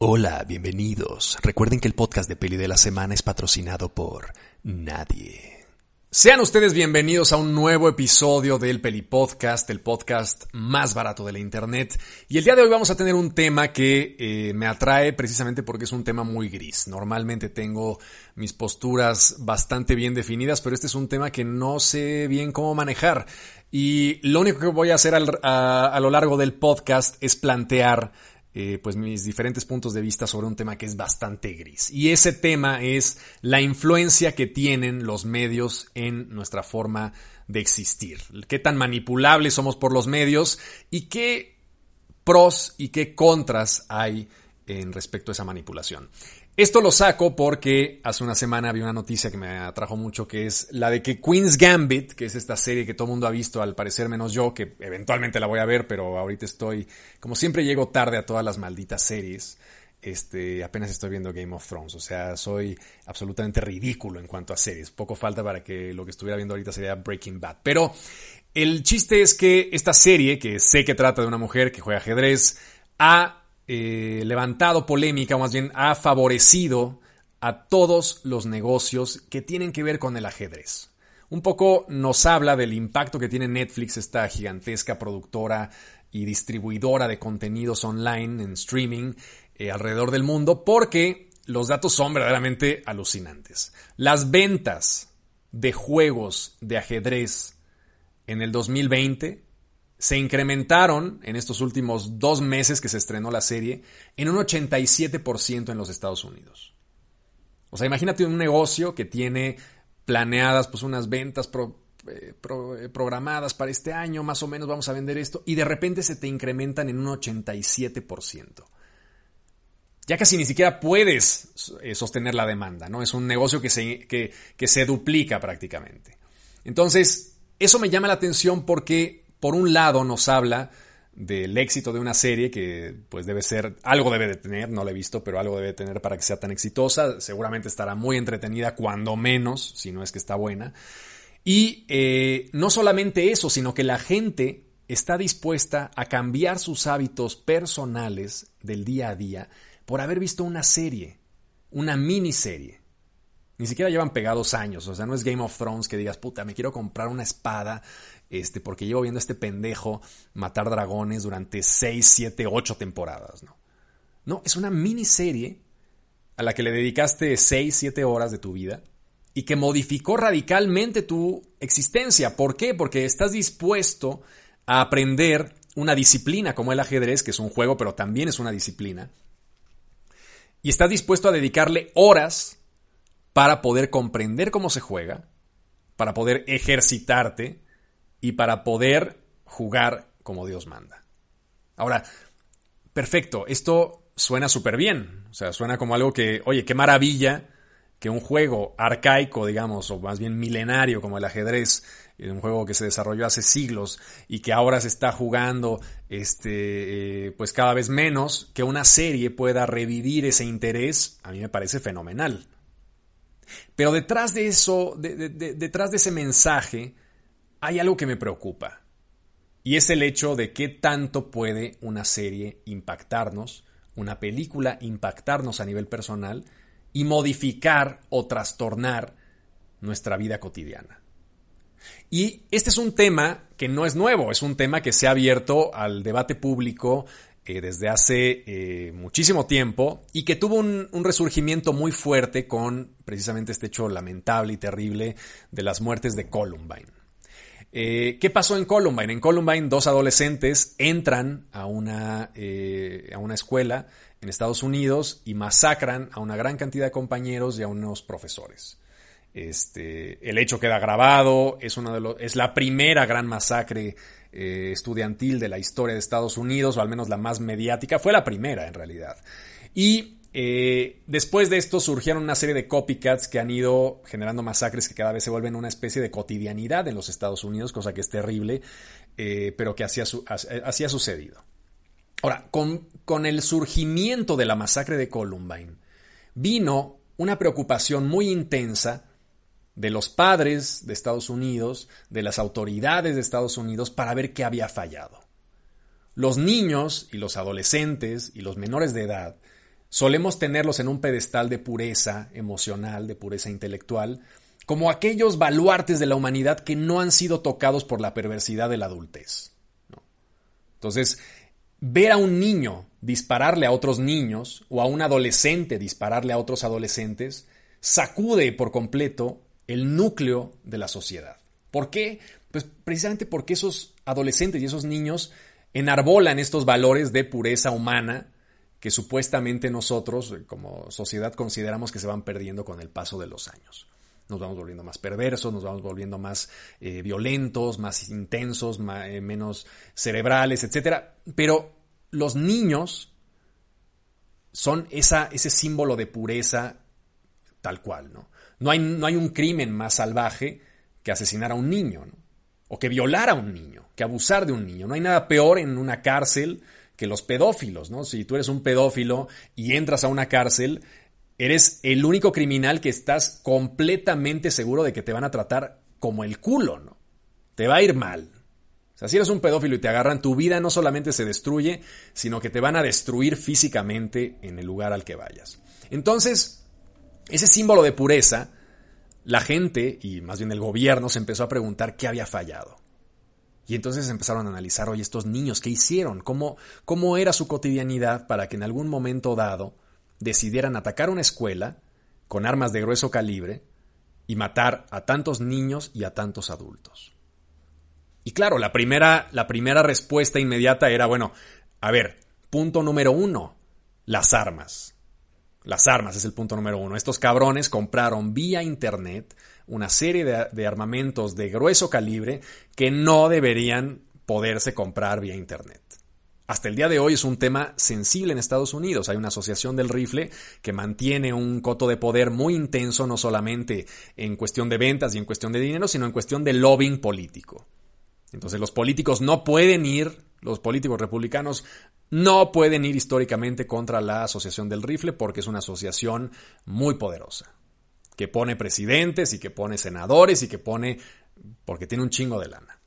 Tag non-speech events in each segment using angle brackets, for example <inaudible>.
Hola, bienvenidos. Recuerden que el podcast de Peli de la Semana es patrocinado por nadie. Sean ustedes bienvenidos a un nuevo episodio del Peli Podcast, el podcast más barato de la internet. Y el día de hoy vamos a tener un tema que eh, me atrae precisamente porque es un tema muy gris. Normalmente tengo mis posturas bastante bien definidas, pero este es un tema que no sé bien cómo manejar. Y lo único que voy a hacer a, a lo largo del podcast es plantear eh, pues mis diferentes puntos de vista sobre un tema que es bastante gris. Y ese tema es la influencia que tienen los medios en nuestra forma de existir. Qué tan manipulables somos por los medios y qué pros y qué contras hay en respecto a esa manipulación. Esto lo saco porque hace una semana vi una noticia que me atrajo mucho, que es la de que Queen's Gambit, que es esta serie que todo el mundo ha visto, al parecer menos yo, que eventualmente la voy a ver, pero ahorita estoy, como siempre llego tarde a todas las malditas series, este, apenas estoy viendo Game of Thrones, o sea, soy absolutamente ridículo en cuanto a series, poco falta para que lo que estuviera viendo ahorita sería Breaking Bad, pero el chiste es que esta serie, que sé que trata de una mujer que juega ajedrez, ha eh, levantado polémica, o más bien ha favorecido a todos los negocios que tienen que ver con el ajedrez. Un poco nos habla del impacto que tiene Netflix, esta gigantesca productora y distribuidora de contenidos online en streaming eh, alrededor del mundo, porque los datos son verdaderamente alucinantes. Las ventas de juegos de ajedrez en el 2020 se incrementaron en estos últimos dos meses que se estrenó la serie en un 87% en los Estados Unidos. O sea, imagínate un negocio que tiene planeadas pues unas ventas eh, eh, programadas para este año, más o menos vamos a vender esto, y de repente se te incrementan en un 87%. Ya casi ni siquiera puedes eh, sostener la demanda, ¿no? Es un negocio que se, que se duplica prácticamente. Entonces, eso me llama la atención porque por un lado nos habla del éxito de una serie que pues debe ser, algo debe de tener, no la he visto, pero algo debe de tener para que sea tan exitosa, seguramente estará muy entretenida, cuando menos, si no es que está buena. Y eh, no solamente eso, sino que la gente está dispuesta a cambiar sus hábitos personales del día a día por haber visto una serie, una miniserie. Ni siquiera llevan pegados años, o sea, no es Game of Thrones que digas, puta, me quiero comprar una espada este, porque llevo viendo a este pendejo matar dragones durante 6, 7, 8 temporadas, ¿no? No, es una miniserie a la que le dedicaste 6, 7 horas de tu vida y que modificó radicalmente tu existencia. ¿Por qué? Porque estás dispuesto a aprender una disciplina como el ajedrez, que es un juego, pero también es una disciplina, y estás dispuesto a dedicarle horas para poder comprender cómo se juega, para poder ejercitarte, y para poder jugar como Dios manda. Ahora, perfecto, esto suena súper bien, o sea, suena como algo que, oye, qué maravilla que un juego arcaico, digamos, o más bien milenario como el ajedrez, un juego que se desarrolló hace siglos y que ahora se está jugando, este, eh, pues cada vez menos, que una serie pueda revivir ese interés, a mí me parece fenomenal. Pero detrás de eso, detrás de ese mensaje, hay algo que me preocupa. Y es el hecho de qué tanto puede una serie impactarnos, una película impactarnos a nivel personal y modificar o trastornar nuestra vida cotidiana. Y este es un tema que no es nuevo, es un tema que se ha abierto al debate público eh, desde hace eh, muchísimo tiempo y que tuvo un, un, resurgimiento muy fuerte con precisamente este hecho lamentable y terrible de las muertes de Columbine. Eh, ¿Qué pasó en Columbine? En Columbine dos adolescentes entran a una, eh, a una escuela en Estados Unidos y masacran a una gran cantidad de compañeros y a unos profesores. Este, el hecho queda grabado, es, es la primera gran masacre eh, estudiantil de la historia de Estados Unidos, o al menos la más mediática, fue la primera en realidad. Y eh, después de esto surgieron una serie de copycats que han ido generando masacres que cada vez se vuelven una especie de cotidianidad en los Estados Unidos, cosa que es terrible, eh, pero que así ha, sucedido. Ahora, con el surgimiento de la masacre de Columbine, vino una preocupación muy intensa de los padres de Estados Unidos, de las autoridades de Estados Unidos, para ver qué había fallado. Los niños y los adolescentes y los menores de edad solemos tenerlos en un pedestal de pureza emocional, de pureza intelectual, como aquellos baluartes de la humanidad que no han sido tocados por la perversidad de la adultez. Entonces, ver a un niño dispararle a otros niños o a un adolescente dispararle a otros adolescentes sacude por completo el núcleo de la sociedad. ¿Por qué? Pues precisamente porque esos adolescentes y esos niños enarbolan estos valores de pureza humana que supuestamente nosotros como sociedad consideramos que se van perdiendo con el paso de los años. Nos vamos volviendo más perversos, nos vamos volviendo más eh, violentos, más intensos, eh, menos cerebrales, etc. Pero los niños son esa, ese símbolo de pureza tal cual, ¿no? No hay, no hay un crimen más salvaje que asesinar a un niño, ¿no? O que violar a un niño, que abusar de un niño. No hay nada peor en una cárcel que los pedófilos, ¿no? Si tú eres un pedófilo y entras a una cárcel, eres el único criminal que estás completamente seguro de que te van a tratar como el culo, ¿no? Te va a ir mal. O sea, si eres un pedófilo y te agarran, tu vida no solamente se destruye, sino que te van a destruir físicamente en el lugar al que vayas. Entonces, ese símbolo de pureza, la gente, y más bien el gobierno, se empezó a preguntar qué había fallado. Y entonces empezaron a analizar, oye, estos niños, ¿qué hicieron? ¿Cómo, cómo era su cotidianidad para que en algún momento dado decidieran atacar una escuela con armas de grueso calibre y matar a tantos niños y a tantos adultos? Y claro, la primera, la primera respuesta inmediata era, bueno, a ver, punto número uno, las armas. Las armas es el punto número uno. Estos cabrones compraron vía Internet una serie de, armamentos de grueso calibre que no deberían poderse comprar vía Internet. Hasta el día de hoy es un tema sensible en Estados Unidos. Hay una asociación del rifle que mantiene un coto de poder muy intenso, no solamente en cuestión de ventas y en cuestión de dinero, sino en cuestión de lobbying político. Entonces los políticos no pueden ir, los políticos republicanos no pueden ir históricamente contra la Asociación del Rifle porque es una asociación muy poderosa, que pone presidentes y que pone senadores y que pone, porque tiene un chingo de lana.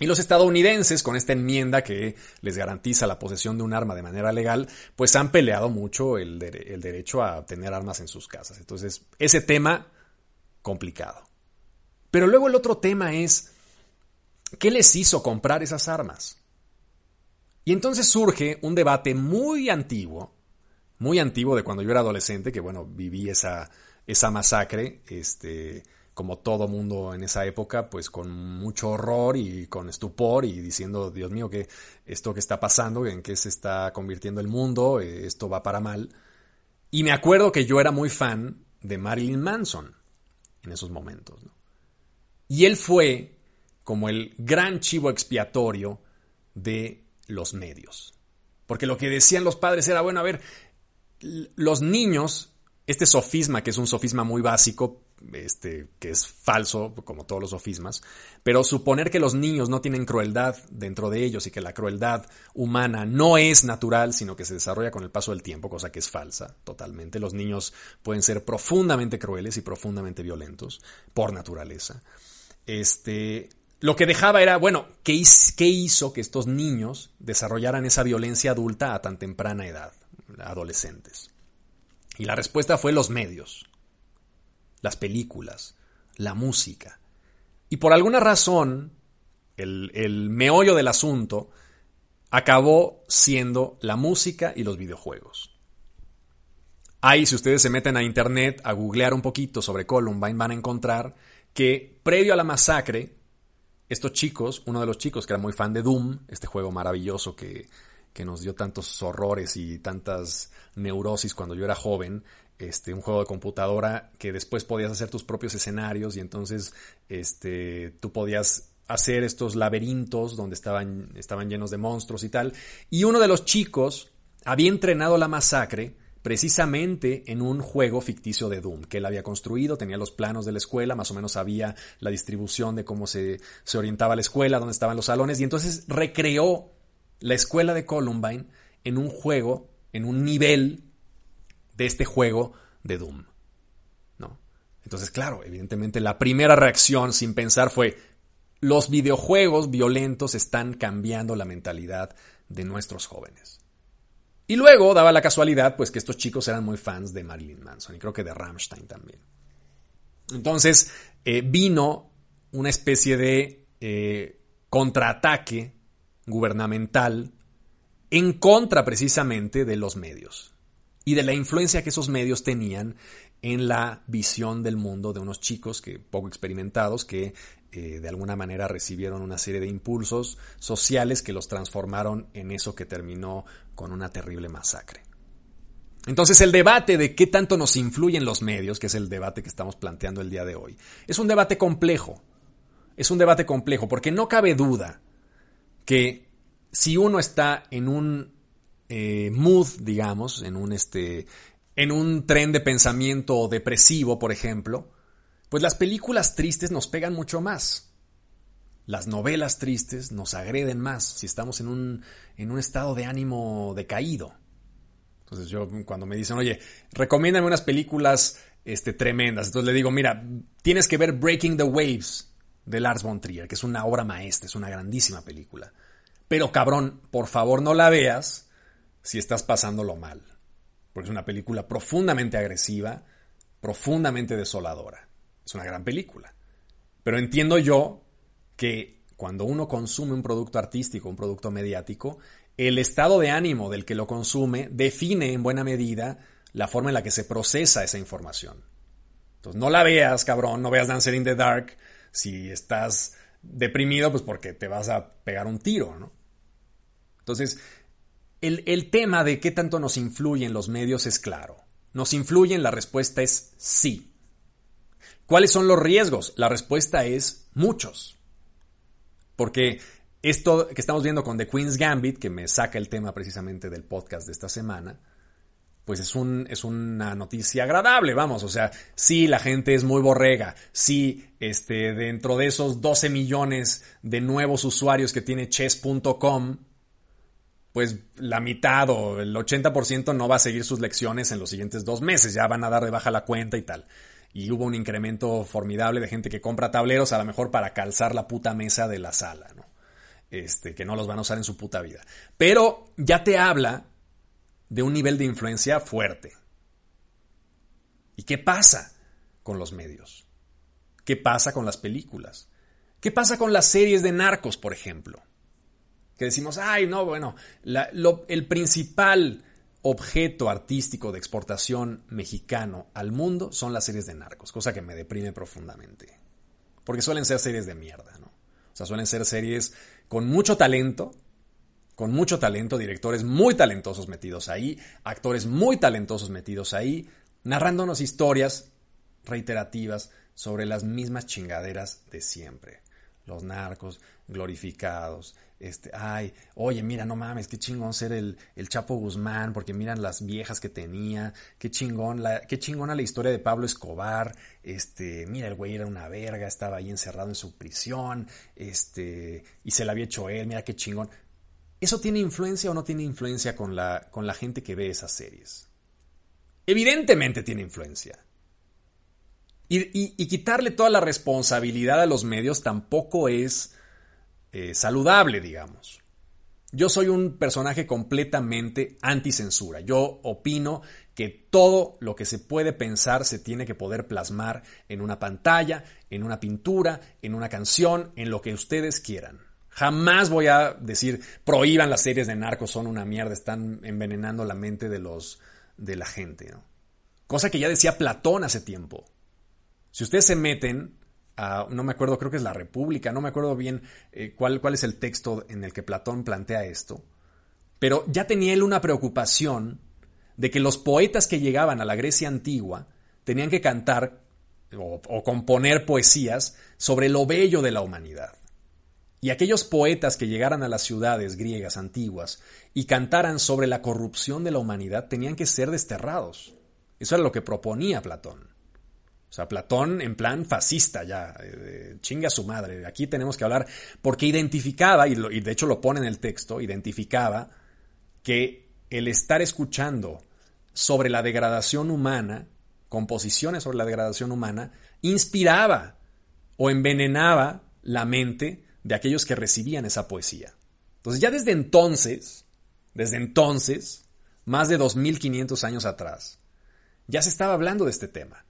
Y los estadounidenses, con esta enmienda que les garantiza la posesión de un arma de manera legal, pues han peleado mucho el, el derecho a tener armas en sus casas. Entonces, ese tema, complicado. Pero luego el otro tema es, ¿qué les hizo comprar esas armas? Y entonces surge un debate muy antiguo, muy antiguo de cuando yo era adolescente, que bueno, viví esa, esa masacre, este, como todo mundo en esa época, pues con mucho horror y con estupor y diciendo, Dios mío, que esto que está pasando, en qué se está convirtiendo el mundo, eh, esto va para mal. Y me acuerdo que yo era muy fan de Marilyn Manson en esos momentos. Y él fue como el gran chivo expiatorio de los medios. Porque lo que decían los padres era, bueno, a ver, los niños, este sofisma, que es un sofisma muy básico, este, que es falso, como todos los sofismas, pero suponer que los niños no tienen crueldad dentro de ellos y que la crueldad humana no es natural, sino que se desarrolla con el paso del tiempo, cosa que es falsa totalmente. Los niños pueden ser profundamente crueles y profundamente violentos por naturaleza. Este, lo que dejaba era, bueno, ¿qué, hizo que estos niños desarrollaran esa violencia adulta a tan temprana edad, adolescentes? Y la respuesta fue los medios, las películas, la música. Y por alguna razón, el, el meollo del asunto acabó siendo la música y los videojuegos. Ahí, si ustedes se meten a internet a googlear un poquito sobre Columbine, van a encontrar que previo a la masacre, estos chicos, uno de los chicos que era muy fan de Doom, este juego maravilloso que, que nos dio tantos horrores y tantas neurosis cuando yo era joven, este, un juego de computadora que después podías hacer tus propios escenarios y entonces este, tú podías hacer estos laberintos donde estaban, estaban llenos de monstruos y tal. Y uno de los chicos había entrenado la masacre precisamente en un juego ficticio de Doom que él había construido, tenía los planos de la escuela, más o menos sabía la distribución de cómo se, se orientaba la escuela, dónde estaban los salones, y entonces recreó la escuela de Columbine en un juego, en un nivel de este juego de Doom. ¿no? Entonces, claro, evidentemente la primera reacción sin pensar fue, los videojuegos violentos están cambiando la mentalidad de nuestros jóvenes. Y luego daba la casualidad, pues, que estos chicos eran muy fans de Marilyn Manson y creo que de Rammstein también. Entonces, eh, vino una especie de eh, contraataque gubernamental en contra precisamente de los medios y de la influencia que esos medios tenían en la visión del mundo de unos chicos que poco experimentados que eh, de alguna manera recibieron una serie de impulsos sociales que los transformaron en eso que terminó con una terrible masacre. Entonces el debate de qué tanto nos influyen los medios, que es el debate que estamos planteando el día de hoy, es un debate complejo. Es un debate complejo porque no cabe duda que si uno está en un eh, mood, digamos, en un, este, en un tren de pensamiento depresivo, por ejemplo, pues las películas tristes nos pegan mucho más. Las novelas tristes nos agreden más si estamos en un, en un estado de ánimo decaído. Entonces yo cuando me dicen, oye, recomiéndame unas películas este, tremendas, entonces le digo, mira, tienes que ver Breaking the Waves de Lars von Trier, que es una obra maestra, es una grandísima película. Pero cabrón, por favor no la veas si estás pasándolo mal. Porque es una película profundamente agresiva, profundamente desoladora. Es una gran película. Pero entiendo yo que cuando uno consume un producto artístico, un producto mediático, el estado de ánimo del que lo consume define en buena medida la forma en la que se procesa esa información. Entonces, no la veas, cabrón, no veas Dancer in the Dark si estás deprimido, pues porque te vas a pegar un tiro, ¿no? Entonces, el, el tema de qué tanto nos influyen los medios es claro. ¿Nos influyen? La respuesta es sí. ¿Cuáles son los riesgos? La respuesta es muchos. Porque esto que estamos viendo con The Queen's Gambit, que me saca el tema precisamente del podcast de esta semana, pues es, un, es una noticia agradable, vamos, o sea, sí, la gente es muy borrega, sí, este, dentro de esos 12 millones de nuevos usuarios que tiene chess.com, pues la mitad o el 80% no va a seguir sus lecciones en los siguientes dos meses, ya van a dar de baja la cuenta y tal y hubo un incremento formidable de gente que compra tableros a lo mejor para calzar la puta mesa de la sala, ¿no? Este, que no los van a usar en su puta vida. Pero ya te habla de un nivel de influencia fuerte. ¿Y qué pasa con los medios? ¿Qué pasa con las películas? ¿Qué pasa con las series de narcos, por ejemplo? Que decimos, ay, no, bueno, el principal objeto artístico de exportación mexicano al mundo son las series de narcos, cosa que me deprime profundamente. Porque suelen ser series de mierda, ¿no? O sea, suelen ser series con mucho talento, con mucho talento, directores muy talentosos metidos ahí, actores muy talentosos metidos ahí, narrándonos historias reiterativas sobre las mismas chingaderas de siempre. Los narcos glorificados, este, ay, oye, mira, no mames, qué chingón ser el, el, Chapo Guzmán, porque miran las viejas que tenía, qué chingón, qué chingona la historia de Pablo Escobar, este, mira, el güey era una verga, estaba ahí encerrado en su prisión, este, y se la había hecho él, mira qué chingón. ¿Eso tiene influencia o no tiene influencia con la, con la gente que ve esas series? Evidentemente tiene influencia. Y, quitarle toda la responsabilidad a los medios tampoco es eh, saludable, digamos. Yo soy un personaje completamente anticensura. Yo opino que todo lo que se puede pensar se tiene que poder plasmar en una pantalla, en una pintura, en una canción, en lo que ustedes quieran. Jamás voy a decir prohíban las series de narcos, son una mierda, están envenenando la mente de los de la gente, Cosa que ya decía Platón hace tiempo. Si ustedes se meten no me acuerdo, creo que es la República, no me acuerdo bien eh, cuál, cuál es el texto en el que Platón plantea esto, pero ya tenía él una preocupación de que los poetas que llegaban a la Grecia antigua tenían que cantar o, componer poesías sobre lo bello de la humanidad. Y aquellos poetas que llegaran a las ciudades griegas antiguas y cantaran sobre la corrupción de la humanidad tenían que ser desterrados. Eso era lo que proponía Platón. O sea, Platón en plan fascista ya, eh, chinga su madre. Aquí tenemos que hablar, porque identificaba, y, y de hecho lo pone en el texto, identificaba que el estar escuchando sobre la degradación humana, composiciones sobre la degradación humana, inspiraba o envenenaba la mente de aquellos que recibían esa poesía. Entonces ya desde entonces, desde entonces, más de 2500 años atrás, ya se estaba hablando de este tema.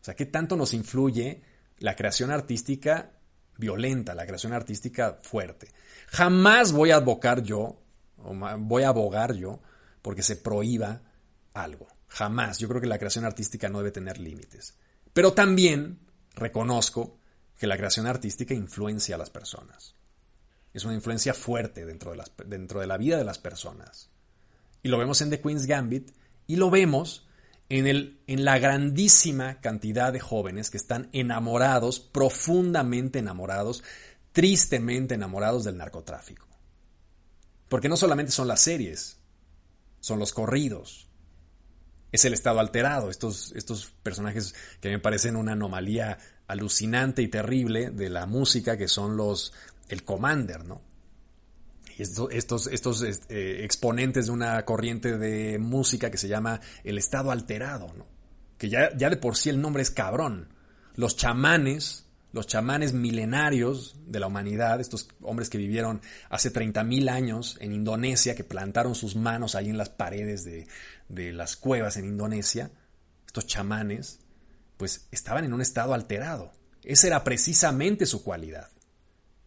O sea, ¿qué tanto nos influye la creación artística violenta, la creación artística fuerte? Jamás voy a abocar yo, o voy a abogar yo, porque se prohíba algo. Jamás. Yo creo que la creación artística no debe tener límites. Pero también reconozco que la creación artística influencia a las personas. Es una influencia fuerte dentro de, dentro de la vida de las personas. Y lo vemos en The Queen's Gambit y lo vemos en, el, en la grandísima cantidad de jóvenes que están enamorados, profundamente enamorados, tristemente enamorados del narcotráfico. Porque no solamente son las series, son los corridos, es el estado alterado, estos, estos personajes que me parecen una anomalía alucinante y terrible de la música que son los el Commander, ¿no? Y estos, estos eh, exponentes de una corriente de música que se llama el estado alterado, ¿no? Que ya, ya de por sí el nombre es cabrón. Los chamanes, los chamanes milenarios de la humanidad, estos hombres que vivieron hace 30.000 años en Indonesia, que plantaron sus manos ahí en las paredes de, de las cuevas en Indonesia, estos chamanes, pues estaban en un estado alterado. Esa era precisamente su cualidad.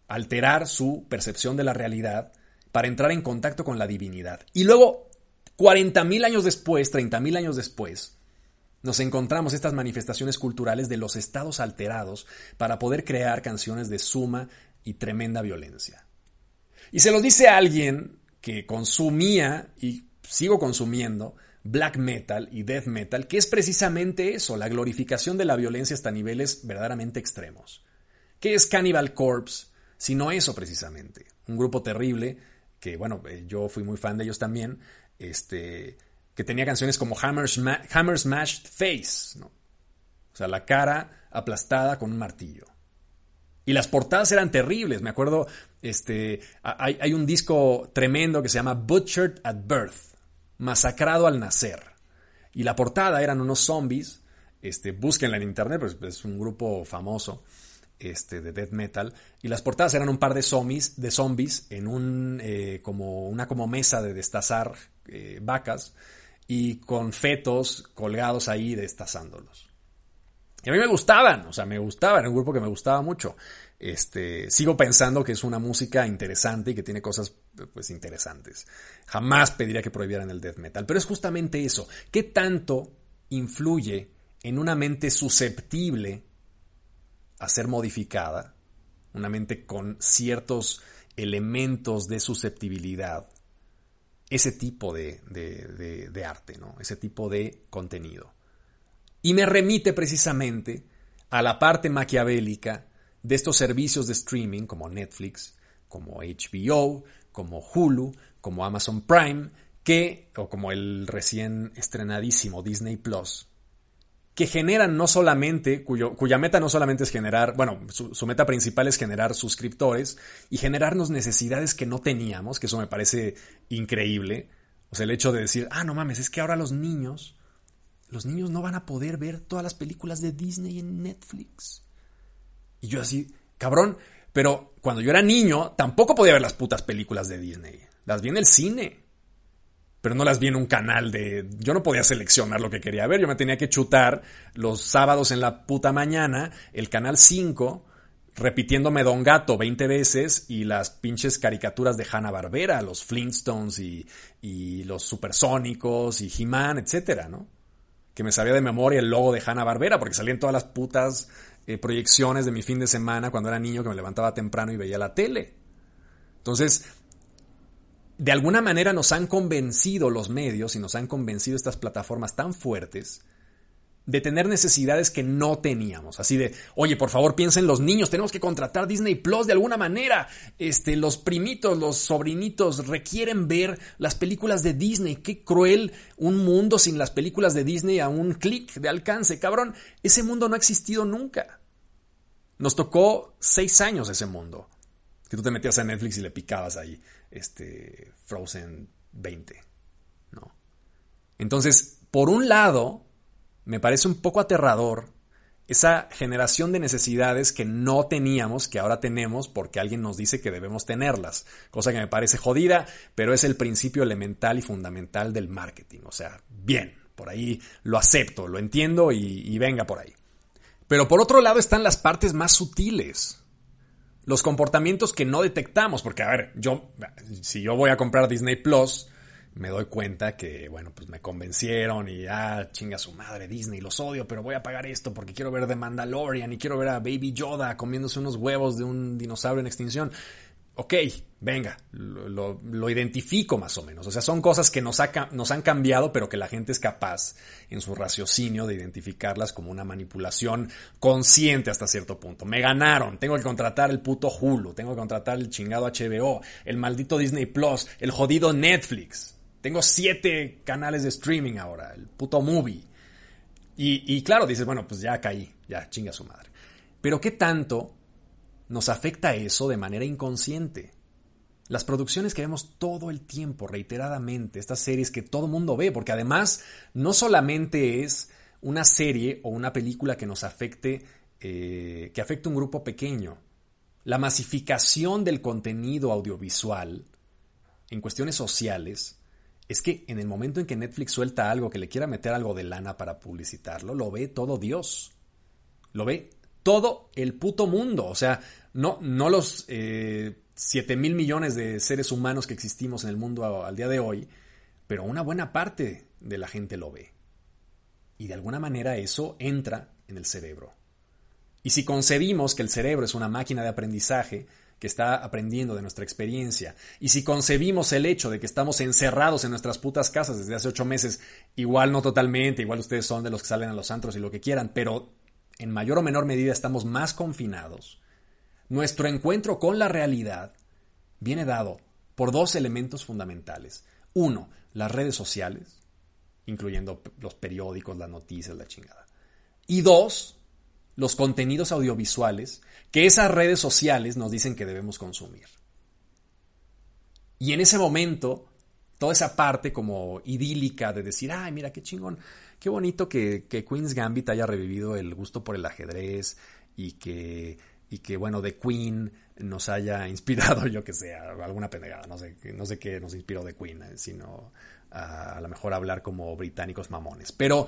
Alterar su percepción de la realidad para entrar en contacto con la divinidad. Y luego, 40.000 años después, 30.000 años después, nos encontramos estas manifestaciones culturales de los estados alterados para poder crear canciones de suma y tremenda violencia. Y se lo dice alguien que consumía y sigo consumiendo black metal y death metal, que es precisamente eso, la glorificación de la violencia hasta niveles verdaderamente extremos. ¿Qué es Cannibal Corpse? Sino eso precisamente. Un grupo terrible que bueno, eh, yo fui muy fan de ellos también, este, que tenía canciones como Hammer, Smashed Face. O sea, la cara aplastada con un martillo. Y las portadas eran terribles. Me acuerdo, este, hay, un disco tremendo que se llama Butchered at Birth, masacrado al nacer. Y la portada eran unos zombies. Este, búsquenla en internet, pues es un grupo famoso este, de death metal, y las portadas eran un par de zombies, de zombies en un, eh, como, una como mesa de destazar eh, vacas, y con fetos colgados ahí destazándolos. Y a mí me gustaban, o sea, me gustaban, era un grupo que me gustaba mucho. Este, sigo pensando que es una música interesante y que tiene cosas pues interesantes. Jamás pediría que prohibieran el death metal, pero es justamente eso. ¿Qué tanto influye en una mente susceptible a ser modificada, una mente con ciertos elementos de susceptibilidad, ese tipo de, de, arte, ¿no? ese tipo de contenido. Y me remite precisamente a la parte maquiavélica de estos servicios de streaming como Netflix, como HBO, como Hulu, como Amazon Prime, que, o como el recién estrenadísimo Disney Plus, que generan no solamente, cuya meta no solamente es generar, bueno, su, meta principal es generar suscriptores y generarnos necesidades que no teníamos, que eso me parece increíble. O sea, el hecho de decir, ah, no mames, es que ahora los niños, los niños no van a poder ver todas las películas de Disney en Netflix. Y yo así, cabrón, pero cuando yo era niño tampoco podía ver las putas películas de Disney. Las vi en el cine pero no las vi en un canal de... Yo no podía seleccionar lo que quería ver, yo me tenía que chutar los sábados en la puta mañana el canal 5 repitiéndome Don Gato 20 veces y las pinches caricaturas de Hanna Barbera, los Flintstones y, y los Supersónicos y He-Man, etcétera, ¿no? Que me sabía de memoria el logo de Hanna Barbera porque salían todas las putas eh, proyecciones de mi fin de semana cuando era niño que me levantaba temprano y veía la tele. Entonces, de alguna manera nos han convencido los medios y nos han convencido estas plataformas tan fuertes de tener necesidades que no teníamos. Así de, oye, por favor, piensen los niños, tenemos que contratar Disney Plus de alguna manera. Este, los primitos, los sobrinitos requieren ver las películas de Disney. Qué cruel un mundo sin las películas de Disney a un clic de alcance. Cabrón, ese mundo no ha existido nunca. Nos tocó seis años ese mundo. Que tú te metías a Netflix y le picabas ahí este, Frozen 20. ¿no? Entonces, por un lado, me parece un poco aterrador esa generación de necesidades que no teníamos, que ahora tenemos porque alguien nos dice que debemos tenerlas. Cosa que me parece jodida, pero es el principio elemental y fundamental del marketing. O sea, bien, por ahí lo acepto, lo entiendo y, y venga por ahí. Pero por otro lado están las partes más sutiles. Los comportamientos que no detectamos, porque a ver, yo, si yo voy a comprar Disney Plus, me doy cuenta que, bueno, pues me convencieron y, ah, chinga su madre Disney, los odio, pero voy a pagar esto porque quiero ver The Mandalorian y quiero ver a Baby Yoda comiéndose unos huevos de un dinosaurio en extinción. Ok, venga, lo, identifico más o menos. O sea, son cosas que nos, nos han cambiado, pero que la gente es capaz en su raciocinio de identificarlas como una manipulación consciente hasta cierto punto. Me ganaron, tengo que contratar el puto Hulu, tengo que contratar el chingado HBO, el maldito Disney Plus, el jodido Netflix. Tengo siete canales de streaming ahora, el puto movie. Y, y claro, dices, bueno, pues ya caí, ya chinga su madre. Pero ¿qué tanto nos afecta eso de manera inconsciente? Las producciones que vemos todo el tiempo, reiteradamente, estas series que todo mundo ve, porque además no solamente es una serie o una película que nos afecte, eh, que afecte a un grupo pequeño. La masificación del contenido audiovisual en cuestiones sociales es que en el momento en que Netflix suelta algo, que le quiera meter algo de lana para publicitarlo, lo ve todo Dios. Lo ve todo el puto mundo. O sea, no, no los eh, 7 mil millones de seres humanos que existimos en el mundo al día de hoy, pero una buena parte de la gente lo ve. Y de alguna manera eso entra en el cerebro. Y si concebimos que el cerebro es una máquina de aprendizaje, que está aprendiendo de nuestra experiencia. Y si concebimos el hecho de que estamos encerrados en nuestras putas casas desde hace ocho meses, igual no totalmente, igual ustedes son de los que salen a los antros y lo que quieran, pero en mayor o menor medida estamos más confinados, nuestro encuentro con la realidad viene dado por dos elementos fundamentales. Uno, las redes sociales, incluyendo los periódicos, las noticias, la chingada. Y dos, los contenidos audiovisuales que esas redes sociales nos dicen que debemos consumir. Y en ese momento, toda esa parte como idílica de decir, ay, mira qué chingón, qué bonito que, Queen's Gambit haya revivido el gusto por el ajedrez y que, y que bueno, de Queen nos haya <laughs> inspirado, yo que sé, alguna pendejada, no sé, no sé qué nos inspiró de Queen, eh, sino a, a lo mejor hablar como británicos mamones. Pero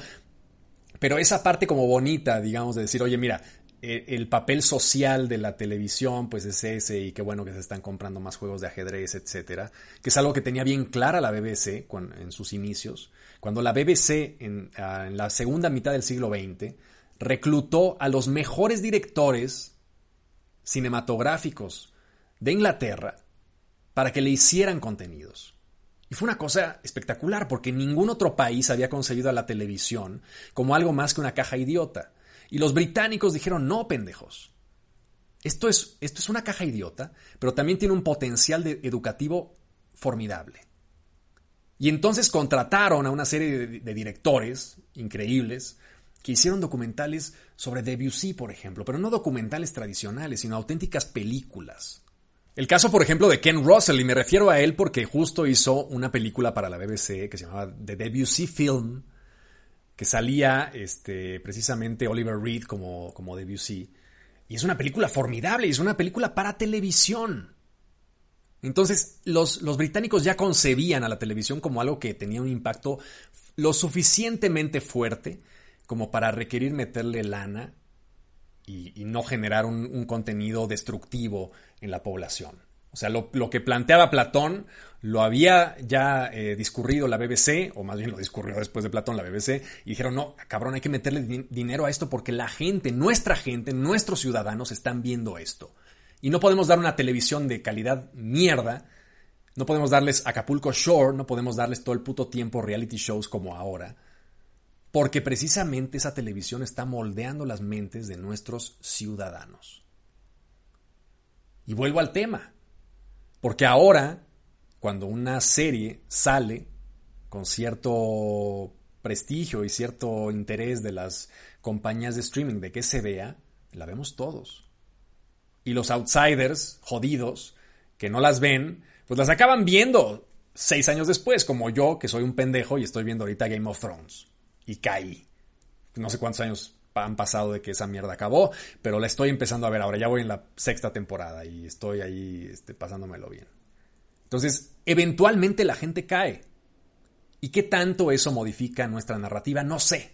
pero esa parte como bonita, digamos, de decir, oye, mira, eh, el papel social de la televisión, pues es ese, y qué bueno que se están comprando más juegos de ajedrez, etcétera, que es algo que tenía bien clara la BBC en sus inicios. Cuando la BBC, en la segunda mitad del siglo XX, reclutó a los mejores directores cinematográficos de Inglaterra para que le hicieran contenidos. Y fue una cosa espectacular porque ningún otro país había concebido a la televisión como algo más que una caja idiota. Y los británicos dijeron, no, pendejos. Esto es, esto es una caja idiota, pero también tiene un potencial educativo formidable. Y entonces contrataron a una serie de, de directores increíbles que hicieron documentales sobre Debussy, por ejemplo, pero no documentales tradicionales, sino auténticas películas. El caso, por ejemplo, de Ken Russell, y me refiero a él porque justo hizo una película para la BBC que se llamaba The Debussy Film, que salía este, precisamente Oliver Reed como, como Debussy. Y es una película formidable, y es una película para televisión. Entonces, los, los británicos ya concebían a la televisión como algo que tenía un impacto lo suficientemente fuerte como para requerir meterle lana y, no generar un, contenido destructivo en la población. O sea, lo, que planteaba Platón lo había ya eh, discurrido la BBC, o más bien lo discurrió después de Platón la BBC, y dijeron, no, cabrón, hay que meterle dinero a esto porque la gente, nuestra gente, nuestros ciudadanos están viendo esto. Y no podemos dar una televisión de calidad mierda, no podemos darles Acapulco Shore, no podemos darles todo el puto tiempo reality shows como ahora porque precisamente esa televisión está moldeando las mentes de nuestros ciudadanos. Y vuelvo al tema, porque ahora, cuando una serie sale con cierto prestigio y cierto interés de las compañías de streaming de que se vea, la vemos todos. Y los outsiders, jodidos, que no las ven, pues las acaban viendo seis años después, como yo, que soy un pendejo y estoy viendo ahorita Game of Thrones y caí. No sé cuántos años han pasado de que esa mierda acabó, pero la estoy empezando a ver ahora. Ya voy en la sexta temporada y estoy ahí este, pasándomelo bien. Entonces, eventualmente la gente cae. ¿Y qué tanto eso modifica nuestra narrativa? No sé.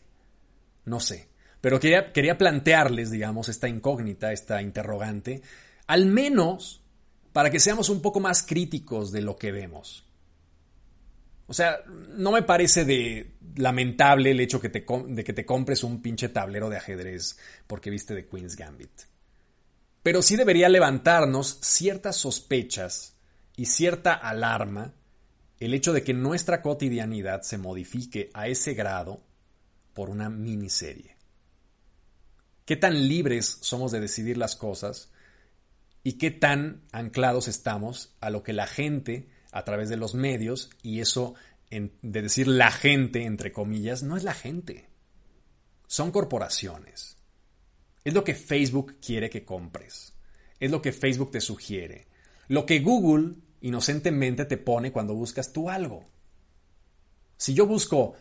No sé. Pero quería, quería plantearles, digamos, esta incógnita, esta interrogante, al menos para que seamos un poco más críticos de lo que vemos. O sea, no me parece de lamentable el hecho de que te compres un pinche tablero de ajedrez porque viste de Queen's Gambit. Pero sí debería levantarnos ciertas sospechas y cierta alarma el hecho de que nuestra cotidianidad se modifique a ese grado por una miniserie. ¿Qué tan libres somos de decidir las cosas y qué tan anclados estamos a lo que la gente a través de los medios, y eso de decir la gente, entre comillas, no es la gente. Son corporaciones. Es lo que Facebook quiere que compres. Es lo que Facebook te sugiere. Lo que Google inocentemente te pone cuando buscas tú algo. Si yo busco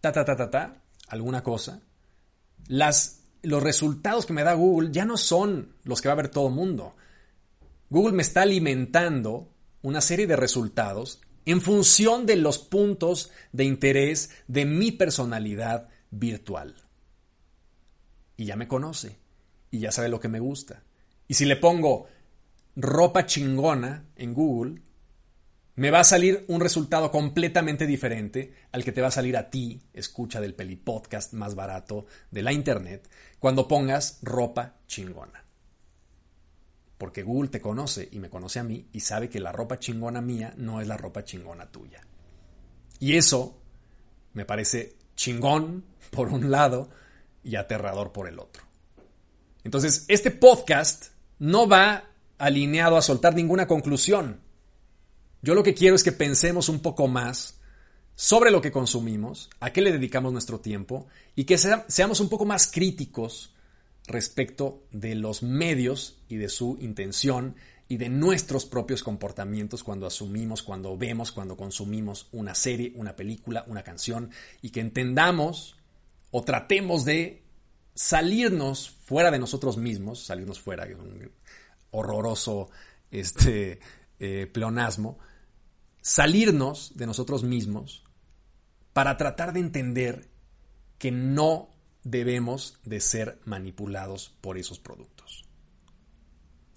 ta ta ta ta ta, alguna cosa, las, los resultados que me da Google ya no son los que va a ver todo el mundo. Google me está alimentando una serie de resultados en función de los puntos de interés de mi personalidad virtual. Y ya me conoce, y ya sabe lo que me gusta. Y si le pongo ropa chingona en Google, me va a salir un resultado completamente diferente al que te va a salir a ti, escucha del peli podcast más barato de la internet, cuando pongas ropa chingona porque Google te conoce y me conoce a mí y sabe que la ropa chingona mía no es la ropa chingona tuya. Y eso me parece chingón por un lado y aterrador por el otro. Entonces, este podcast no va alineado a soltar ninguna conclusión. Yo lo que quiero es que pensemos un poco más sobre lo que consumimos, a qué le dedicamos nuestro tiempo y que seamos un poco más críticos respecto de los medios y de su intención y de nuestros propios comportamientos cuando asumimos, cuando vemos, cuando consumimos una serie, una película, una canción y que entendamos o tratemos de salirnos fuera de nosotros mismos, salirnos fuera, que es un horroroso este, eh, pleonasmo, salirnos de nosotros mismos para tratar de entender que no debemos de ser manipulados por esos productos.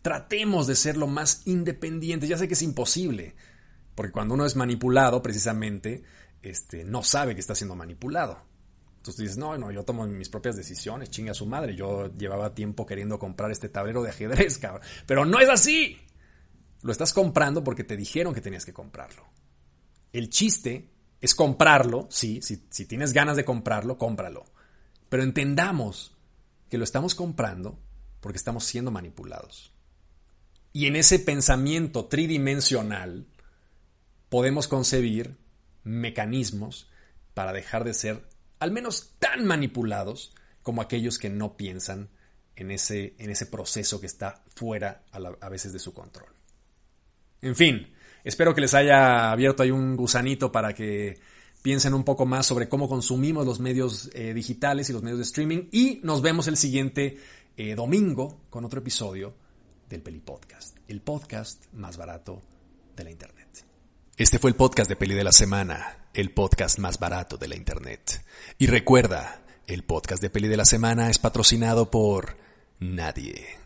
Tratemos de ser lo más independientes. Ya sé que es imposible, porque cuando uno es manipulado, precisamente, este, no sabe que está siendo manipulado. Entonces dices, no, no, yo tomo mis propias decisiones, chinga su madre. Yo llevaba tiempo queriendo comprar este tablero de ajedrez, <laughs> cabrón. Pero no es así. Lo estás comprando porque te dijeron que tenías que comprarlo. El chiste es comprarlo, sí, si, si tienes ganas de comprarlo, cómpralo. Pero entendamos que lo estamos comprando porque estamos siendo manipulados. Y en ese pensamiento tridimensional podemos concebir mecanismos para dejar de ser al menos tan manipulados como aquellos que no piensan en ese, en ese proceso que está fuera a, a veces de su control. En fin, espero que les haya abierto ahí un gusanito para que piensen un poco más sobre cómo consumimos los medios eh, digitales y los medios de streaming. Y nos vemos el siguiente eh, domingo con otro episodio del Peli Podcast, el podcast más barato de la Internet. Este fue el podcast de Peli de la Semana, el podcast más barato de la Internet. Y recuerda, el podcast de Peli de la Semana es patrocinado por nadie.